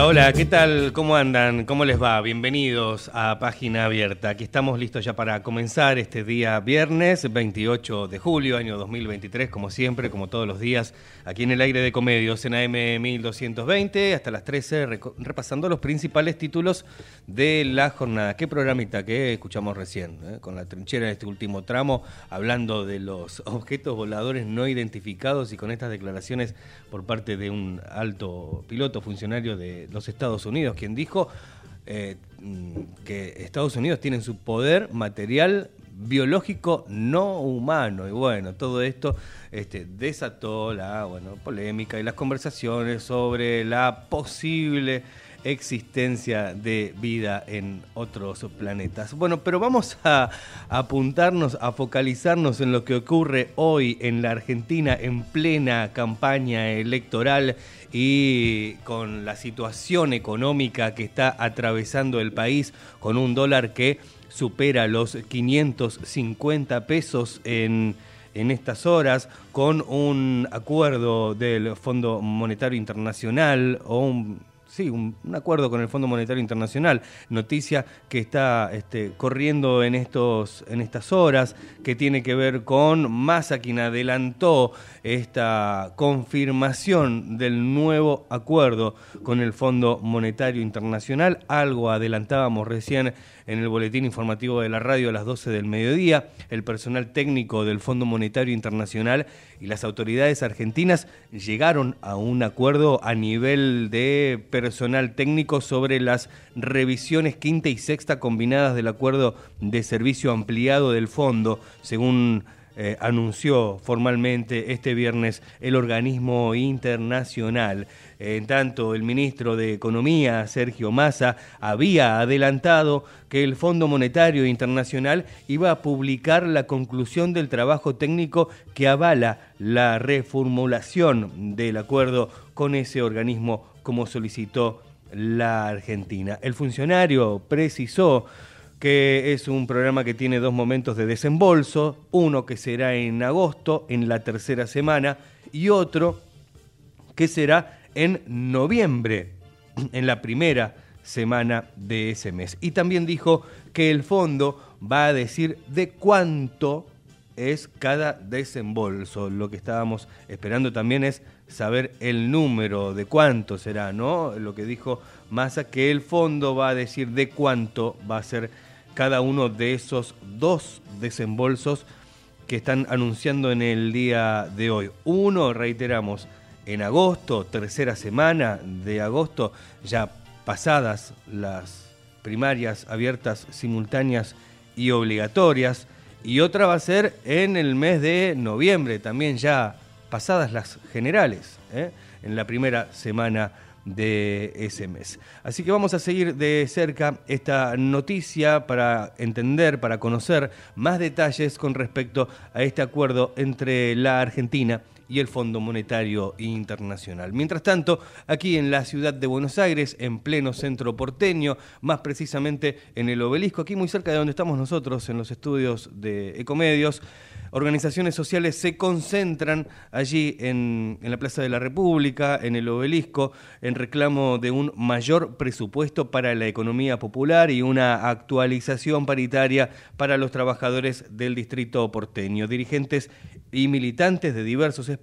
Hola, ¿qué tal? ¿Cómo andan? ¿Cómo les va? Bienvenidos a Página Abierta. Aquí estamos listos ya para comenzar este día viernes 28 de julio, año 2023, como siempre, como todos los días, aquí en el aire de Comedios, en AM 1220, hasta las 13, repasando los principales títulos de la jornada. ¿Qué programita que escuchamos recién? Eh? Con la trinchera de este último tramo, hablando de los objetos voladores no identificados y con estas declaraciones por parte de un alto piloto funcionario de los Estados Unidos, quien dijo eh, que Estados Unidos tiene su poder material biológico no humano. Y bueno, todo esto este, desató la bueno, polémica y las conversaciones sobre la posible existencia de vida en otros planetas. Bueno, pero vamos a apuntarnos, a focalizarnos en lo que ocurre hoy en la Argentina en plena campaña electoral y con la situación económica que está atravesando el país, con un dólar que supera los 550 pesos en en estas horas con un acuerdo del Fondo Monetario Internacional o un sí, un, acuerdo con el Fondo Monetario Internacional, noticia que está este, corriendo en, estos, en estas horas, que tiene que ver con Massa, quien adelantó esta confirmación del nuevo acuerdo con el Fondo Monetario Internacional, algo adelantábamos recién en el boletín informativo de la radio a las 12 del mediodía, el personal técnico del Fondo Monetario Internacional y las autoridades argentinas llegaron a un acuerdo a nivel de personal técnico sobre las revisiones quinta y sexta combinadas del acuerdo de servicio ampliado del fondo, según eh, anunció formalmente este viernes el organismo internacional. En tanto, el ministro de Economía, Sergio Massa, había adelantado que el Fondo Monetario Internacional iba a publicar la conclusión del trabajo técnico que avala la reformulación del acuerdo con ese organismo como solicitó la Argentina. El funcionario precisó que es un programa que tiene dos momentos de desembolso, uno que será en agosto, en la tercera semana, y otro que será en noviembre, en la primera semana de ese mes. Y también dijo que el fondo va a decir de cuánto es cada desembolso. Lo que estábamos esperando también es saber el número de cuánto será, ¿no? Lo que dijo Massa, que el fondo va a decir de cuánto va a ser cada uno de esos dos desembolsos que están anunciando en el día de hoy. Uno, reiteramos, en agosto, tercera semana de agosto, ya pasadas las primarias abiertas, simultáneas y obligatorias. Y otra va a ser en el mes de noviembre, también ya pasadas las generales, ¿eh? en la primera semana de ese mes. Así que vamos a seguir de cerca esta noticia para entender, para conocer más detalles con respecto a este acuerdo entre la Argentina el Fondo Monetario Internacional. Mientras tanto, aquí en la ciudad de Buenos Aires, en pleno centro porteño, más precisamente en el obelisco, aquí muy cerca de donde estamos nosotros, en los estudios de Ecomedios, organizaciones sociales se concentran allí en, la Plaza de la República, en el obelisco, en reclamo de un mayor presupuesto para la economía popular y una actualización paritaria para los trabajadores del distrito porteño. Dirigentes y militantes de diversos espacios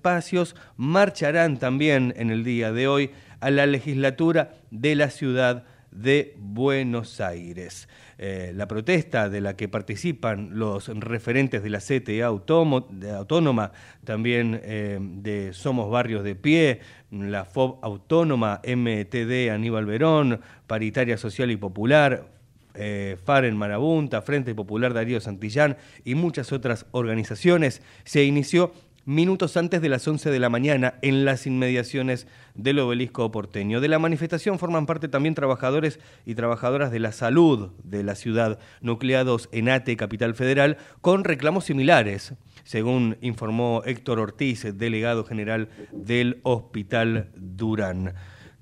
marcharán también en el día de hoy a la legislatura de la ciudad de Buenos Aires. Eh, la protesta de la que participan los referentes de la CTA Autónoma, también eh, de Somos Barrios de Pie, la FOB Autónoma, MTD Aníbal Verón, Paritaria Social y Popular, eh, FAREN Marabunta, Frente Popular Darío Santillán y muchas otras organizaciones, se inició minutos antes de las 11 de la mañana en las inmediaciones del obelisco porteño. De la manifestación forman parte también trabajadores y trabajadoras de la salud de la ciudad, nucleados en ATE, Capital Federal, con reclamos similares. según informó Héctor Ortiz, delegado general del Hospital Durán.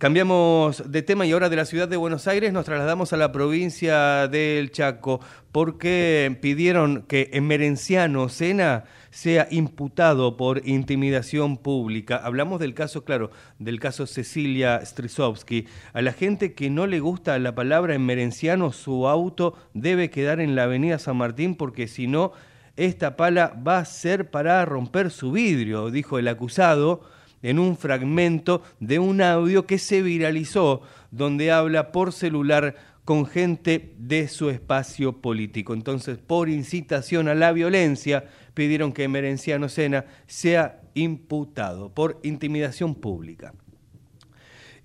Cambiamos de tema y ahora de la ciudad de Buenos Aires nos trasladamos a la provincia del Chaco porque pidieron que Emerenciano Sena sea imputado por intimidación pública. Hablamos del caso, claro, del caso Cecilia Strisovsky. A la gente que no le gusta la palabra emerenciano, su auto debe quedar en la avenida San Martín porque si no, esta pala va a ser para romper su vidrio, dijo el acusado en un fragmento de un audio que se viralizó, donde habla por celular con gente de su espacio político. Entonces, por incitación a la violencia, pidieron que Merenciano Sena sea imputado por intimidación pública.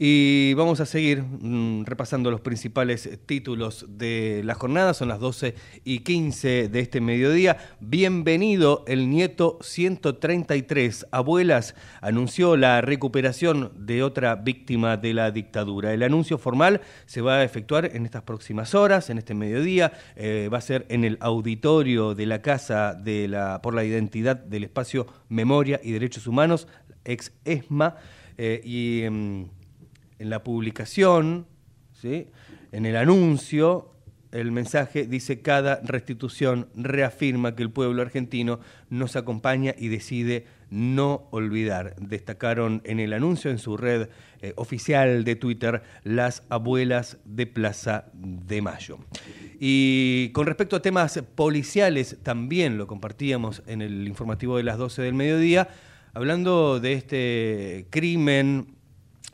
Y vamos a seguir mm, repasando los principales títulos de la jornada. Son las 12 y 15 de este mediodía. Bienvenido el nieto 133. Abuelas anunció la recuperación de otra víctima de la dictadura. El anuncio formal se va a efectuar en estas próximas horas, en este mediodía. Eh, va a ser en el auditorio de la Casa de la, por la Identidad del Espacio Memoria y Derechos Humanos, ex ESMA. Eh, y. Em, en la publicación, ¿sí? en el anuncio, el mensaje dice cada restitución reafirma que el pueblo argentino nos acompaña y decide no olvidar. Destacaron en el anuncio en su red eh, oficial de Twitter las abuelas de Plaza de Mayo. Y con respecto a temas policiales, también lo compartíamos en el informativo de las 12 del mediodía, hablando de este crimen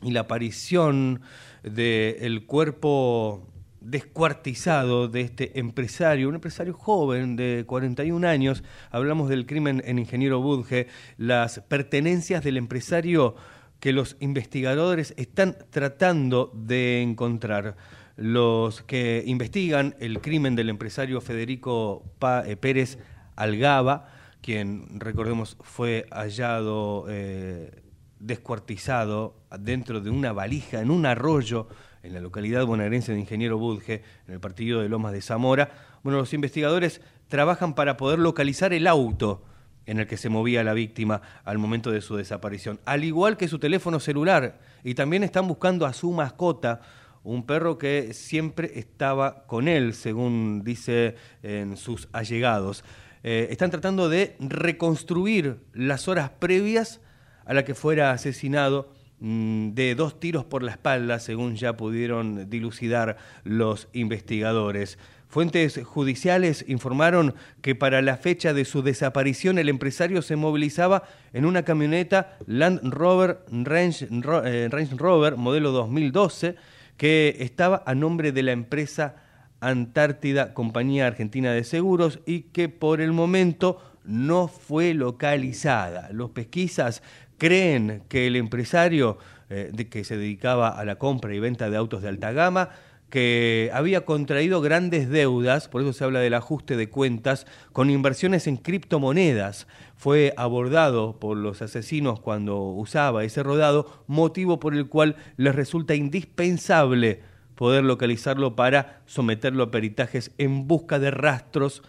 y la aparición del cuerpo descuartizado de este empresario, un empresario joven de 41 años, hablamos del crimen en Ingeniero Budge, las pertenencias del empresario que los investigadores están tratando de encontrar. Los que investigan el crimen del empresario Federico eh, Pérez Algaba, quien recordemos fue hallado eh, descuartizado dentro de una valija en un arroyo en la localidad bonaerense de Ingeniero Budge, en el partido de Lomas de Zamora. Bueno, los investigadores trabajan para poder localizar el auto en el que se movía la víctima al momento de su desaparición, al igual que su teléfono celular. Y también están buscando a su mascota, un perro que siempre estaba con él, según dice en sus allegados. Eh, están tratando de reconstruir las horas previas a la que fuera asesinado mm, de dos tiros por la espalda, según ya pudieron dilucidar los investigadores. Fuentes judiciales informaron que para la fecha de su desaparición el empresario se movilizaba en una camioneta Land Rover Range, eh, Range Rover modelo 2012 que estaba a nombre de la empresa Antártida Compañía Argentina de Seguros y que por el momento no fue localizada. Los pesquisas creen que el empresario eh, que se dedicaba a la compra y venta de autos de alta gama, que había contraído grandes deudas, por eso se habla del ajuste de cuentas, con inversiones en criptomonedas. Fue abordado por los asesinos cuando usaba ese rodado, motivo por el cual les resulta indispensable poder localizarlo para someterlo a peritajes en busca de rastros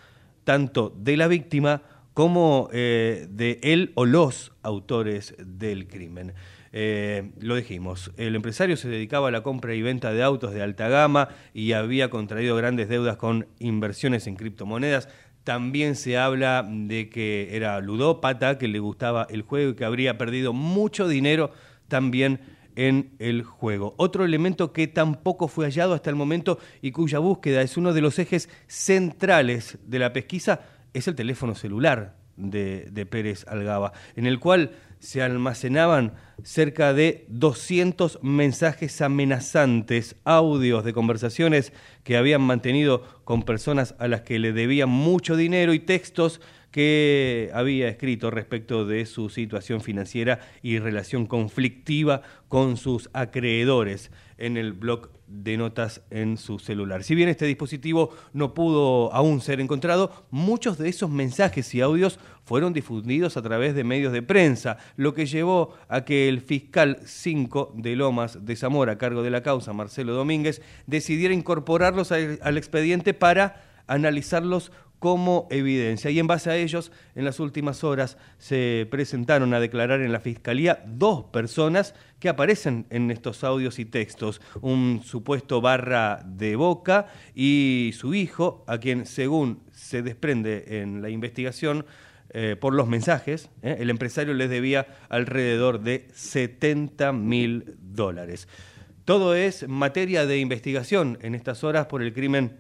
tanto de la víctima como eh, de él o los autores del crimen. Eh, lo dijimos, el empresario se dedicaba a la compra y venta de autos de alta gama y había contraído grandes deudas con inversiones en criptomonedas. También se habla de que era ludópata, que le gustaba el juego y que habría perdido mucho dinero también en el juego. Otro elemento que tampoco fue hallado hasta el momento y cuya búsqueda es uno de los ejes centrales de la pesquisa es el teléfono celular de, Pérez Algaba, en el cual se almacenaban cerca de 200 mensajes amenazantes, audios de conversaciones que habían mantenido con personas a las que le debían mucho dinero y textos que había escrito respecto de su situación financiera y relación conflictiva con sus acreedores. En el blog de notas en su celular. Si bien este dispositivo no pudo aún ser encontrado, muchos de esos mensajes y audios fueron difundidos a través de medios de prensa, lo que llevó a que el fiscal 5 de Lomas de Zamora, a cargo de la causa, Marcelo Domínguez, decidiera incorporarlos al expediente para analizarlos como evidencia. Y en base a ellos, en las últimas horas se presentaron a declarar en la Fiscalía dos personas que aparecen en estos audios y textos. Un supuesto barra de boca y su hijo, a quien según se desprende en la investigación, eh, por los mensajes, eh, el empresario les debía alrededor de 70 mil dólares. Todo es materia de investigación en estas horas por el crimen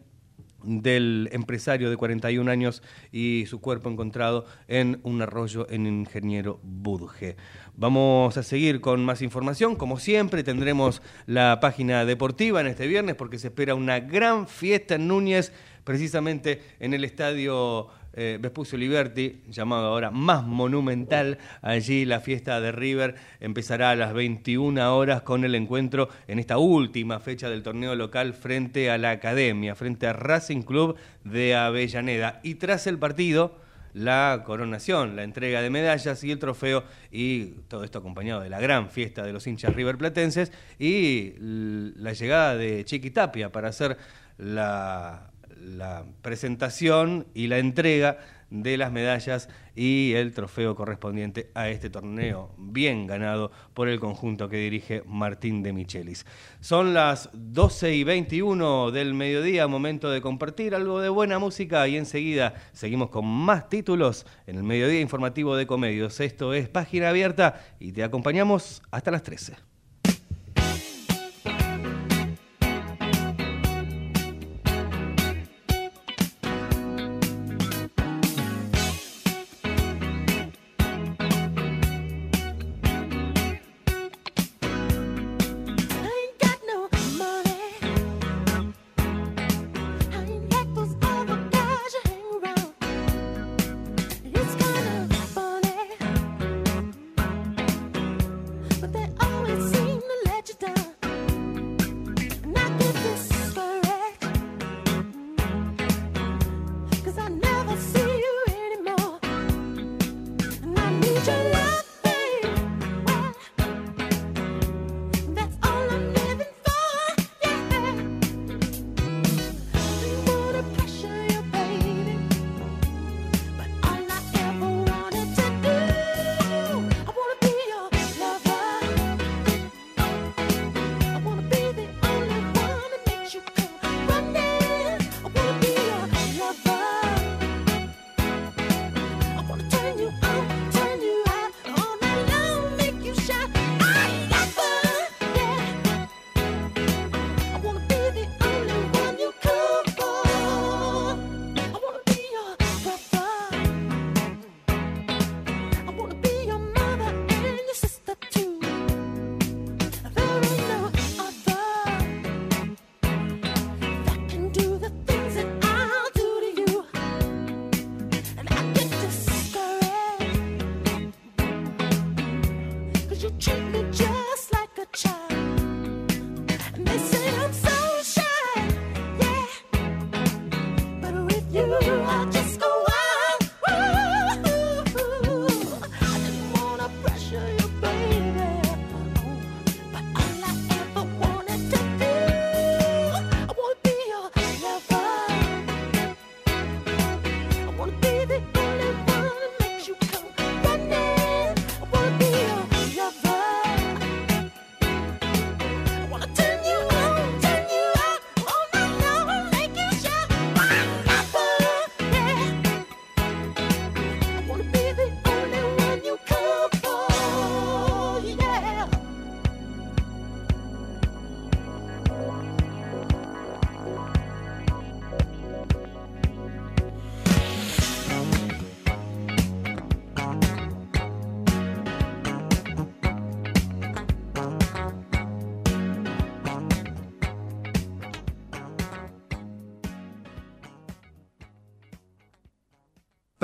del empresario de 41 años y su cuerpo encontrado en un arroyo en Ingeniero Budge. Vamos a seguir con más información. Como siempre, tendremos la página deportiva en este viernes porque se espera una gran fiesta en Núñez, precisamente en el estadio eh, Vespucio Liberty, llamado ahora más monumental. Allí la fiesta de River empezará a las 21 horas con el encuentro en esta última fecha del torneo local frente a la Academia, frente a Racing Club de Avellaneda. Y tras el partido, la coronación, la entrega de medallas y el trofeo y todo esto acompañado de la gran fiesta de los hinchas River Platenses y la llegada de Chiqui Tapia para hacer la la presentación y la entrega de las medallas y el trofeo correspondiente a este torneo bien ganado por el conjunto que dirige Martín de Michelis. Son las 12 y 21 del mediodía, momento de compartir algo de buena música y enseguida seguimos con más títulos en el mediodía informativo de Comedios. Esto es Página Abierta y te acompañamos hasta las 13.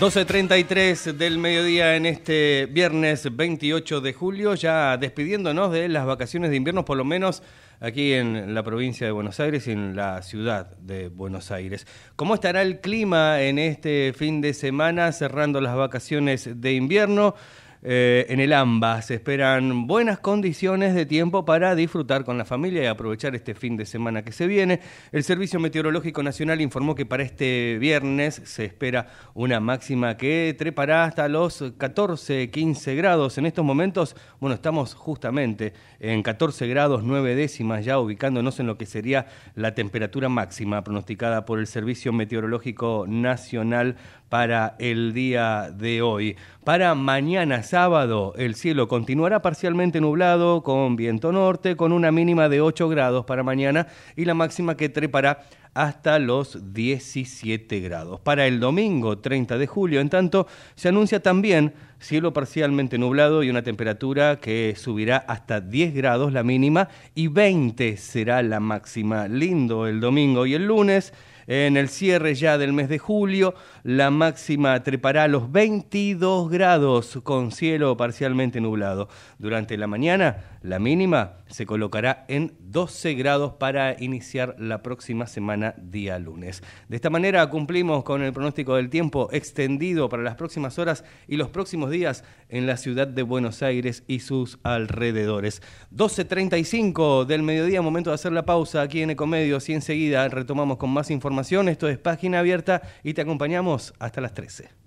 12.33 del mediodía en este viernes 28 de julio, ya despidiéndonos de las vacaciones de invierno, por lo menos aquí en la provincia de Buenos Aires y en la ciudad de Buenos Aires. ¿Cómo estará el clima en este fin de semana cerrando las vacaciones de invierno? Eh, en el AMBA se esperan buenas condiciones de tiempo para disfrutar con la familia y aprovechar este fin de semana que se viene. El Servicio Meteorológico Nacional informó que para este viernes se espera una máxima que trepará hasta los 14, 15 grados. En estos momentos, bueno, estamos justamente en 14 grados 9 décimas, ya ubicándonos en lo que sería la temperatura máxima pronosticada por el Servicio Meteorológico Nacional para el día de hoy. Para mañana sábado el cielo continuará parcialmente nublado con viento norte con una mínima de 8 grados para mañana y la máxima que trepará hasta los 17 grados. Para el domingo 30 de julio, en tanto, se anuncia también cielo parcialmente nublado y una temperatura que subirá hasta 10 grados la mínima y 20 será la máxima. Lindo el domingo y el lunes en el cierre ya del mes de julio, la máxima trepará a los 22 grados con cielo parcialmente nublado. Durante la mañana, la mínima se colocará en 12 grados para iniciar la próxima semana día lunes. De esta manera cumplimos con el pronóstico del tiempo extendido para las próximas horas y los próximos días en la ciudad de Buenos Aires y sus alrededores. 12.35 del mediodía, momento de hacer la pausa aquí en Ecomedios y enseguida retomamos con más información. Esto es Página Abierta y te acompañamos hasta las 13.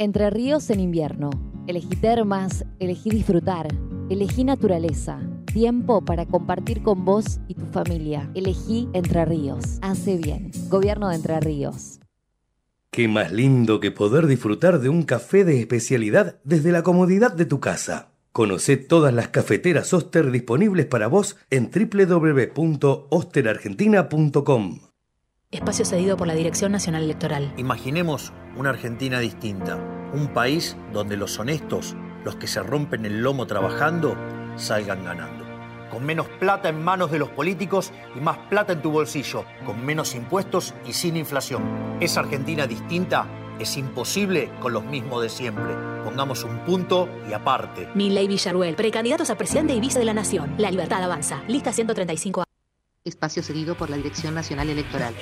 Entre ríos en invierno. Elegí termas, elegí disfrutar, elegí naturaleza. Tiempo para compartir con vos y tu familia. Elegí Entre Ríos. Hace bien. Gobierno de Entre Ríos. Qué más lindo que poder disfrutar de un café de especialidad desde la comodidad de tu casa. Conoce todas las cafeteras Oster disponibles para vos en www.osterargentina.com. Espacio cedido por la Dirección Nacional Electoral. Imaginemos una Argentina distinta, un país donde los honestos, los que se rompen el lomo trabajando, salgan ganando. Con menos plata en manos de los políticos y más plata en tu bolsillo, con menos impuestos y sin inflación. Esa Argentina distinta es imposible con los mismos de siempre. Pongamos un punto y aparte. Milley Villaruel, precandidatos a presidente y vice de la Nación. La libertad avanza. Lista 135. Espacio cedido por la Dirección Nacional Electoral.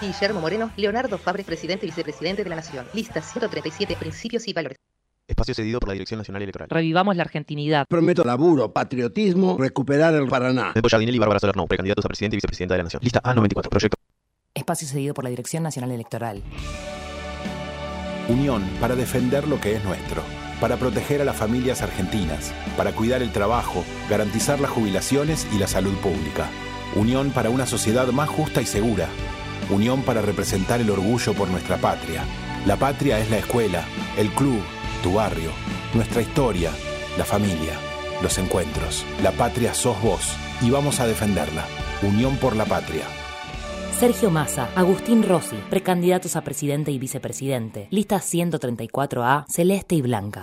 Guillermo Moreno, Leonardo Fabre, presidente y vicepresidente de la Nación. Lista 137, principios y valores. Espacio cedido por la Dirección Nacional Electoral. Revivamos la argentinidad. Prometo laburo, patriotismo, recuperar el Paraná. Depo Jardinelli y Bárbara Solerno, precandidatos a presidente y vicepresidenta de la Nación. Lista A94, proyecto. Espacio cedido por la Dirección Nacional Electoral. Unión para defender lo que es nuestro para proteger a las familias argentinas, para cuidar el trabajo, garantizar las jubilaciones y la salud pública. Unión para una sociedad más justa y segura. Unión para representar el orgullo por nuestra patria. La patria es la escuela, el club, tu barrio, nuestra historia, la familia, los encuentros. La patria sos vos y vamos a defenderla. Unión por la patria. Sergio Massa, Agustín Rossi, precandidatos a presidente y vicepresidente. Lista 134A, celeste y blanca.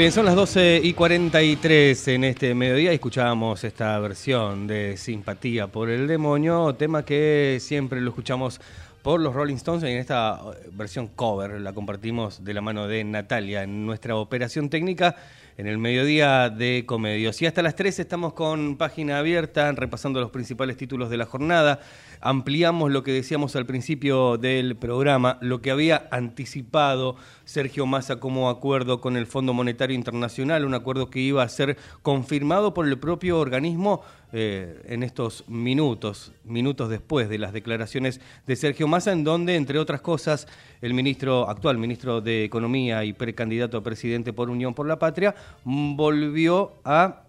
Bien, son las 12 y 43 en este mediodía y escuchábamos esta versión de Simpatía por el Demonio, tema que siempre lo escuchamos por los Rolling Stones en esta versión cover, la compartimos de la mano de Natalia en nuestra operación técnica en el mediodía de Comedios. Y hasta las 3 estamos con página abierta, repasando los principales títulos de la jornada ampliamos lo que decíamos al principio del programa, lo que había anticipado Sergio Massa como acuerdo con el Fondo Monetario Internacional, un acuerdo que iba a ser confirmado por el propio organismo eh, en estos minutos, minutos después de las declaraciones de Sergio Massa, en donde, entre otras cosas, el ministro, actual ministro de Economía y precandidato a presidente por Unión por la Patria, volvió a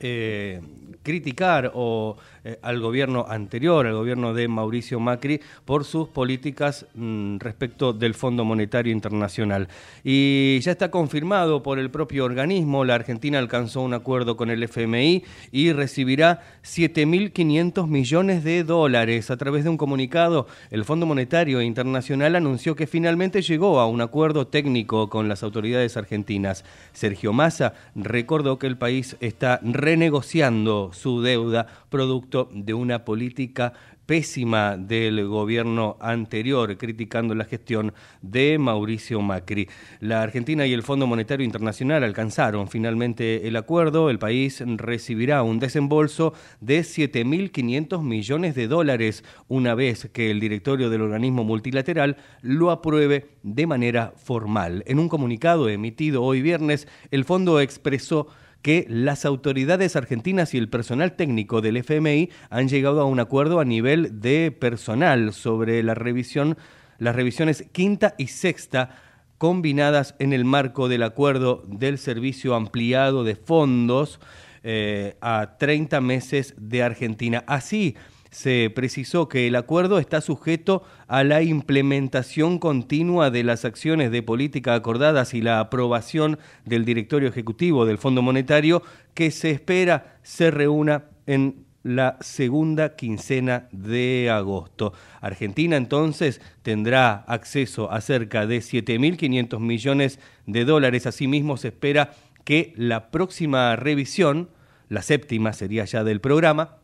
eh, criticar o eh, al gobierno anterior, al gobierno de Mauricio Macri, por sus políticas mm, respecto del Fondo Monetario Internacional. Y ya está confirmado por el propio organismo, la Argentina alcanzó un acuerdo con el FMI y recibirá 7.500 millones de dólares. A través de un comunicado, el Fondo Monetario Internacional anunció que finalmente llegó a un acuerdo técnico con las autoridades argentinas. Sergio Massa recordó que el país está renegociando su deuda producto de una política pésima del gobierno anterior, criticando la gestión de Mauricio Macri. La Argentina y el Fondo Monetario Internacional alcanzaron finalmente el acuerdo. El país recibirá un desembolso de 7.500 millones de dólares una vez que el directorio del organismo multilateral lo apruebe de manera formal. En un comunicado emitido hoy viernes, el fondo expresó que las autoridades argentinas y el personal técnico del FMI han llegado a un acuerdo a nivel de personal sobre la revisión, las revisiones quinta y sexta combinadas en el marco del acuerdo del servicio ampliado de fondos eh, a 30 meses de Argentina. Así, se precisó que el acuerdo está sujeto a la implementación continua de las acciones de política acordadas y la aprobación del directorio ejecutivo del Fondo Monetario que se espera se reúna en la segunda quincena de agosto. Argentina entonces tendrá acceso a cerca de 7.500 millones de dólares. Asimismo, se espera que la próxima revisión, la séptima sería ya del programa,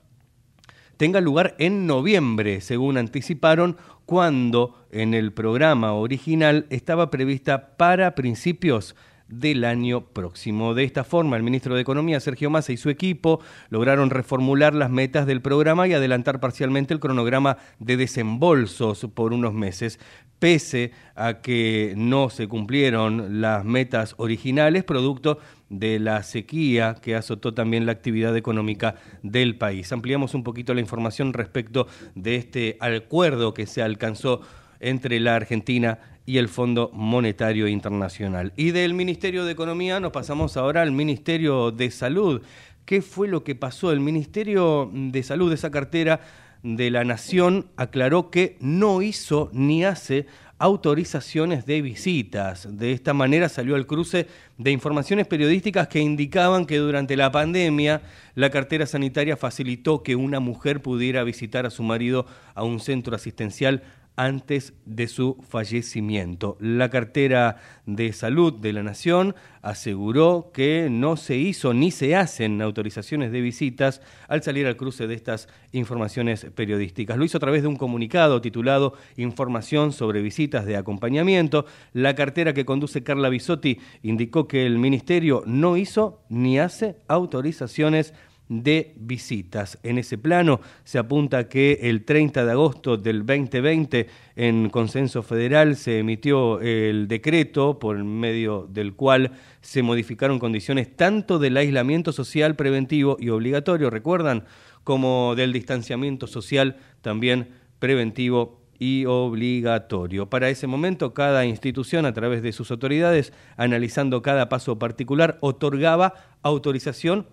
tenga lugar en noviembre, según anticiparon, cuando en el programa original estaba prevista para principios del año próximo. De esta forma, el ministro de Economía, Sergio Massa, y su equipo lograron reformular las metas del programa y adelantar parcialmente el cronograma de desembolsos por unos meses. Pese a que no se cumplieron las metas originales, producto de la sequía que azotó también la actividad económica del país. Ampliamos un poquito la información respecto de este acuerdo que se alcanzó entre la Argentina y el Fondo Monetario Internacional. Y del Ministerio de Economía nos pasamos ahora al Ministerio de Salud. ¿Qué fue lo que pasó? El Ministerio de Salud, esa cartera de la Nación, aclaró que no hizo ni hace autorizaciones de visitas. De esta manera salió al cruce de informaciones periodísticas que indicaban que durante la pandemia la cartera sanitaria facilitó que una mujer pudiera visitar a su marido a un centro asistencial antes de su fallecimiento. La cartera de salud de la Nación aseguró que no se hizo ni se hacen autorizaciones de visitas al salir al cruce de estas informaciones periodísticas. Lo hizo a través de un comunicado titulado Información sobre visitas de acompañamiento. La cartera que conduce Carla Bisotti indicó que el ministerio no hizo ni hace autorizaciones de visitas. En ese plano se apunta que el 30 de agosto del 2020 en consenso federal se emitió el decreto por medio del cual se modificaron condiciones tanto del aislamiento social preventivo y obligatorio, recuerdan, como del distanciamiento social también preventivo y obligatorio. Para ese momento, cada institución, a través de sus autoridades, analizando cada paso particular, otorgaba autorización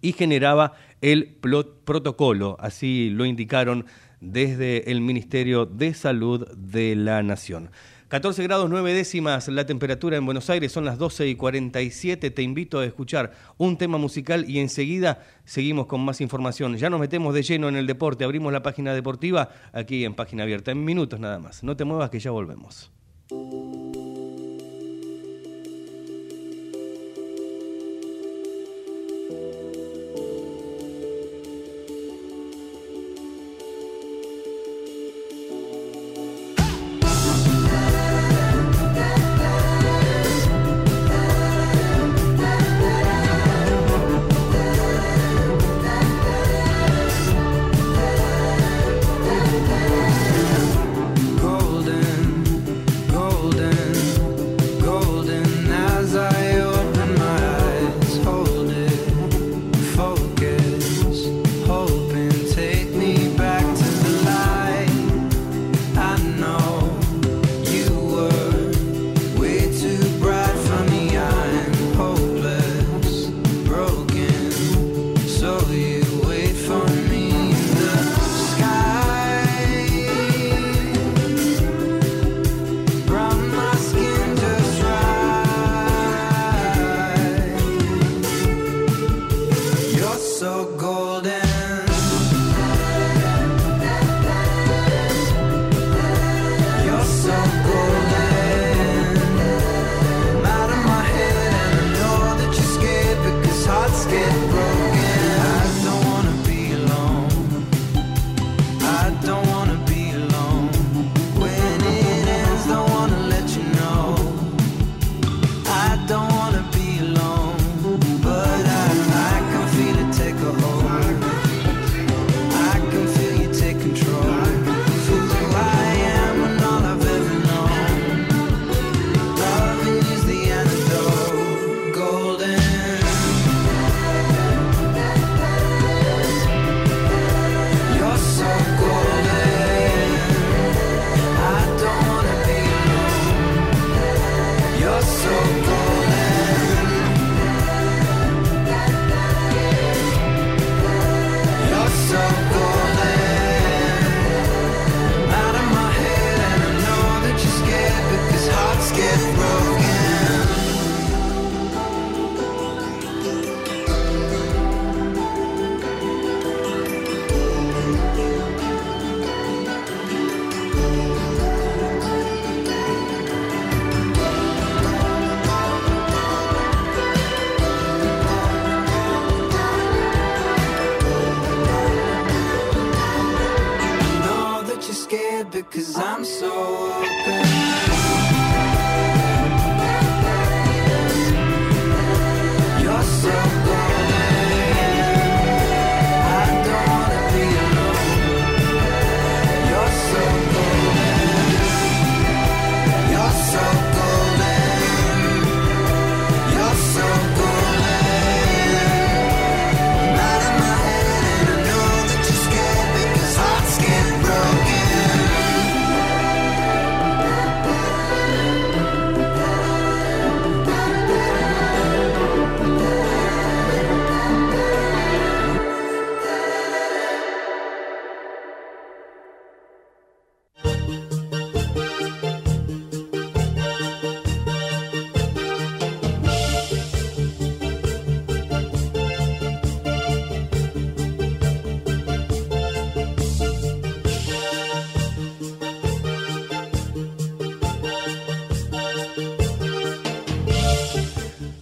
y generaba el protocolo, así lo indicaron desde el Ministerio de Salud de la Nación. 14 grados 9 décimas la temperatura en Buenos Aires, son las 12 y 47. Te invito a escuchar un tema musical y enseguida seguimos con más información. Ya nos metemos de lleno en el deporte, abrimos la página deportiva aquí en página abierta, en minutos nada más. No te muevas que ya volvemos.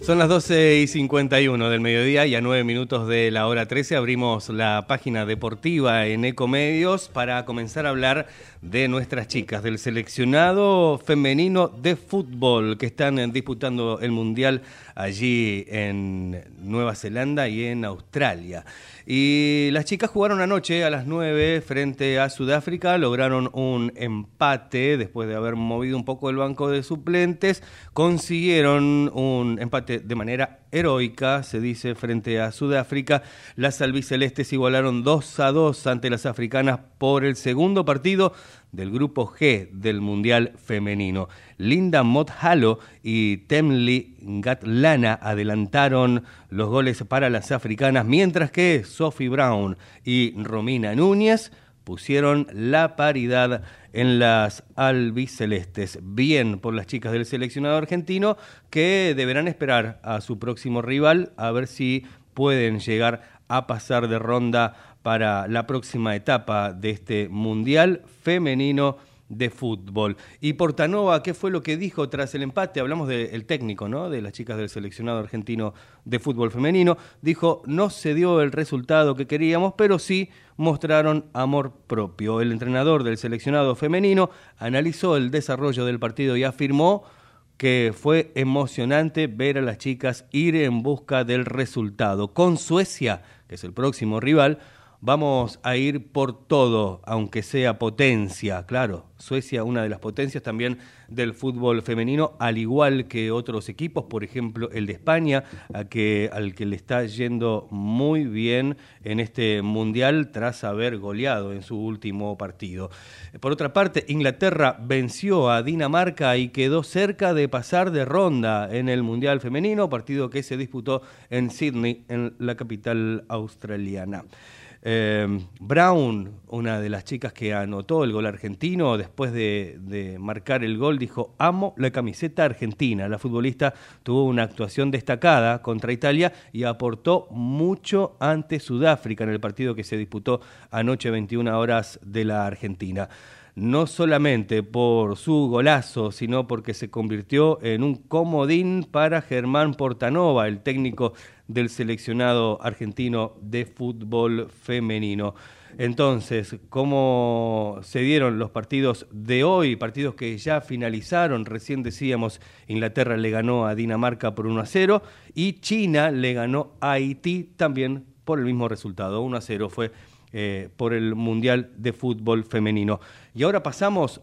Son las 12 y 51 del mediodía y a 9 minutos de la hora 13 abrimos la página deportiva en Ecomedios para comenzar a hablar de nuestras chicas, del seleccionado femenino de fútbol que están disputando el Mundial allí en Nueva Zelanda y en Australia. Y las chicas jugaron anoche a las 9 frente a Sudáfrica, lograron un empate después de haber movido un poco el banco de suplentes, consiguieron un empate de manera heroica, se dice, frente a Sudáfrica. Las albicelestes igualaron 2 a 2 ante las africanas por el segundo partido del grupo G del Mundial Femenino. Linda Mothalo y Temli Gatlana adelantaron los goles para las africanas, mientras que Sophie Brown y Romina Núñez pusieron la paridad en las albicelestes. Bien por las chicas del seleccionado argentino que deberán esperar a su próximo rival a ver si pueden llegar a pasar de ronda para la próxima etapa de este Mundial Femenino de fútbol. Y Portanova, ¿qué fue lo que dijo tras el empate? Hablamos del técnico, ¿no? De las chicas del seleccionado argentino de fútbol femenino. Dijo, no se dio el resultado que queríamos, pero sí mostraron amor propio. El entrenador del seleccionado femenino analizó el desarrollo del partido y afirmó que fue emocionante ver a las chicas ir en busca del resultado. Con Suecia, que es el próximo rival, Vamos a ir por todo, aunque sea potencia, claro. Suecia, una de las potencias también del fútbol femenino, al igual que otros equipos, por ejemplo el de España, al que le está yendo muy bien en este mundial tras haber goleado en su último partido. Por otra parte, Inglaterra venció a Dinamarca y quedó cerca de pasar de ronda en el mundial femenino, partido que se disputó en Sydney, en la capital australiana. Em, Brown, una de las chicas que anotó el gol argentino, después de, marcar el gol, dijo, amo la camiseta argentina. La futbolista tuvo una actuación destacada contra Italia y aportó mucho ante Sudáfrica en el partido que se disputó anoche 21 horas de la Argentina no solamente por su golazo, sino porque se convirtió en un comodín para Germán Portanova, el técnico del seleccionado argentino de fútbol femenino. Entonces, ¿cómo se dieron los partidos de hoy? Partidos que ya finalizaron. Recién decíamos, Inglaterra le ganó a Dinamarca por 1 a 0 y China le ganó a Haití también por el mismo resultado. 1 a 0 fue eh, por el Mundial de Fútbol Femenino. Y ahora pasamos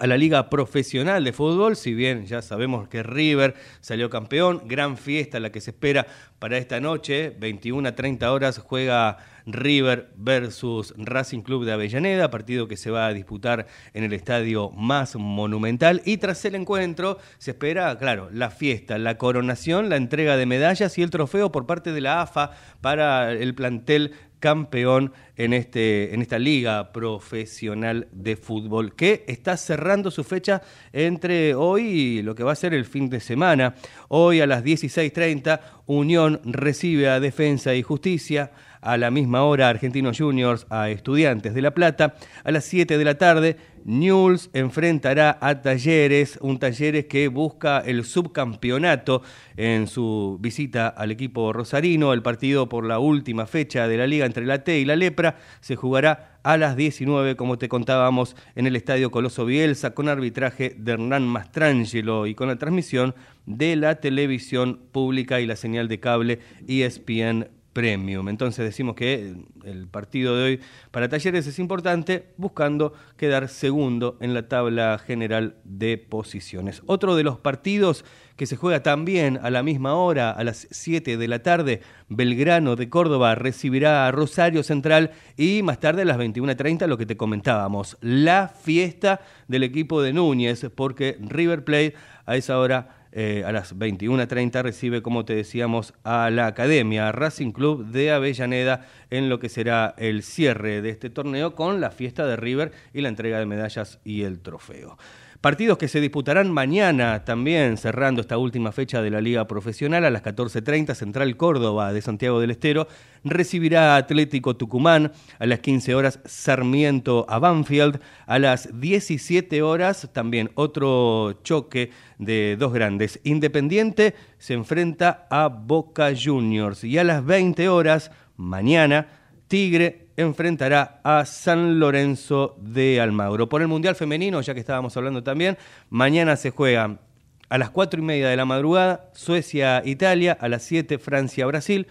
a la liga profesional de fútbol, si bien ya sabemos que River salió campeón, gran fiesta la que se espera para esta noche, 21 a 30 horas juega River versus Racing Club de Avellaneda, partido que se va a disputar en el estadio más monumental. Y tras el encuentro se espera, claro, la fiesta, la coronación, la entrega de medallas y el trofeo por parte de la AFA para el plantel campeón en, este, en esta liga profesional de fútbol, que está cerrando su fecha entre hoy y lo que va a ser el fin de semana. Hoy a las 16.30, Unión recibe a Defensa y Justicia. A la misma hora, Argentinos Juniors a Estudiantes de La Plata. A las 7 de la tarde, Newell's enfrentará a Talleres, un Talleres que busca el subcampeonato en su visita al equipo rosarino. El partido por la última fecha de la liga entre la T y la Lepra se jugará a las 19, como te contábamos, en el Estadio Coloso Bielsa, con arbitraje de Hernán Mastrangelo y con la transmisión de la televisión pública y la señal de cable ESPN Premium. Entonces decimos que el partido de hoy para Talleres es importante, buscando quedar segundo en la tabla general de posiciones. Otro de los partidos que se juega también a la misma hora, a las 7 de la tarde, Belgrano de Córdoba recibirá a Rosario Central y más tarde a las 21.30 lo que te comentábamos, la fiesta del equipo de Núñez, porque River Plate a esa hora eh, a las 21.30 recibe, como te decíamos, a la Academia Racing Club de Avellaneda en lo que será el cierre de este torneo con la fiesta de River y la entrega de medallas y el trofeo. Partidos que se disputarán mañana también, cerrando esta última fecha de la Liga Profesional a las 14.30, Central Córdoba de Santiago del Estero recibirá Atlético Tucumán, a las 15 horas Sarmiento a Banfield, a las 17 horas también otro choque de dos grandes. Independiente se enfrenta a Boca Juniors y a las 20 horas mañana Tigre enfrentará a San Lorenzo de Almagro. Por el Mundial Femenino, ya que estábamos hablando también, mañana se juega a las cuatro y media de la madrugada Suecia-Italia, a las 7 Francia-Brasil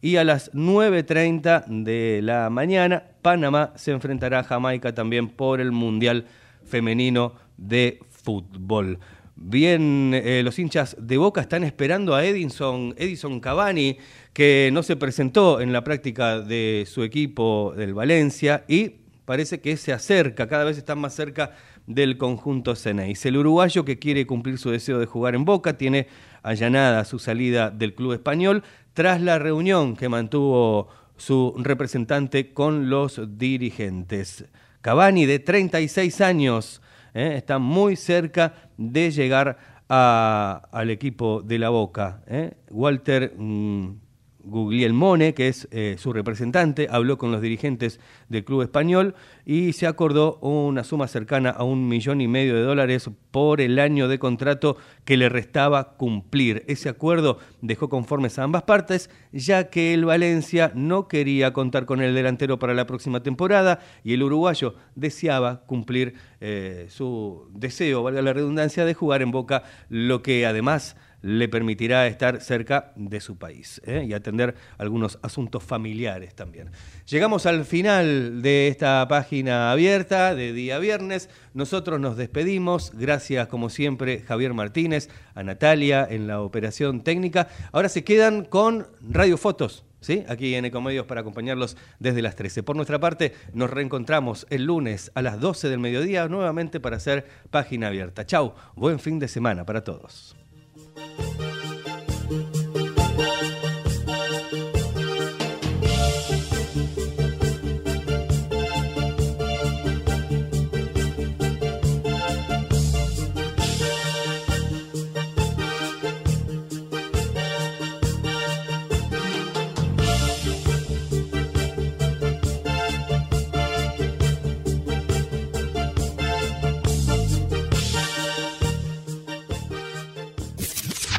y a las 9.30 de la mañana Panamá se enfrentará a Jamaica también por el Mundial Femenino de Fútbol. Bien, eh, los hinchas de Boca están esperando a Edison, Edison Cavani, que no se presentó en la práctica de su equipo del Valencia y parece que se acerca, cada vez está más cerca del conjunto Ceneis. El uruguayo que quiere cumplir su deseo de jugar en Boca tiene allanada su salida del club español tras la reunión que mantuvo su representante con los dirigentes. Cavani, de 36 años, ¿eh? está muy cerca de llegar al equipo de la Boca. ¿eh? Walter mm, Guglielmone, que es eh, su representante, habló con los dirigentes del club español y se acordó una suma cercana a un millón y medio de dólares por el año de contrato que le restaba cumplir. Ese acuerdo dejó conformes a ambas partes, ya que el Valencia no quería contar con el delantero para la próxima temporada y el uruguayo deseaba cumplir eh, su deseo, valga la redundancia, de jugar en Boca, lo que además le permitirá estar cerca de su país ¿eh? y atender algunos asuntos familiares también. Llegamos al final de esta página abierta de día viernes. Nosotros nos despedimos. Gracias, como siempre, Javier Martínez, a Natalia en la operación técnica. Ahora se quedan con Radio Fotos. ¿Sí? Aquí en Ecomedios para acompañarlos desde las 13. Por nuestra parte, nos reencontramos el lunes a las 12 del mediodía nuevamente para hacer página abierta. Chau, buen fin de semana para todos. 何?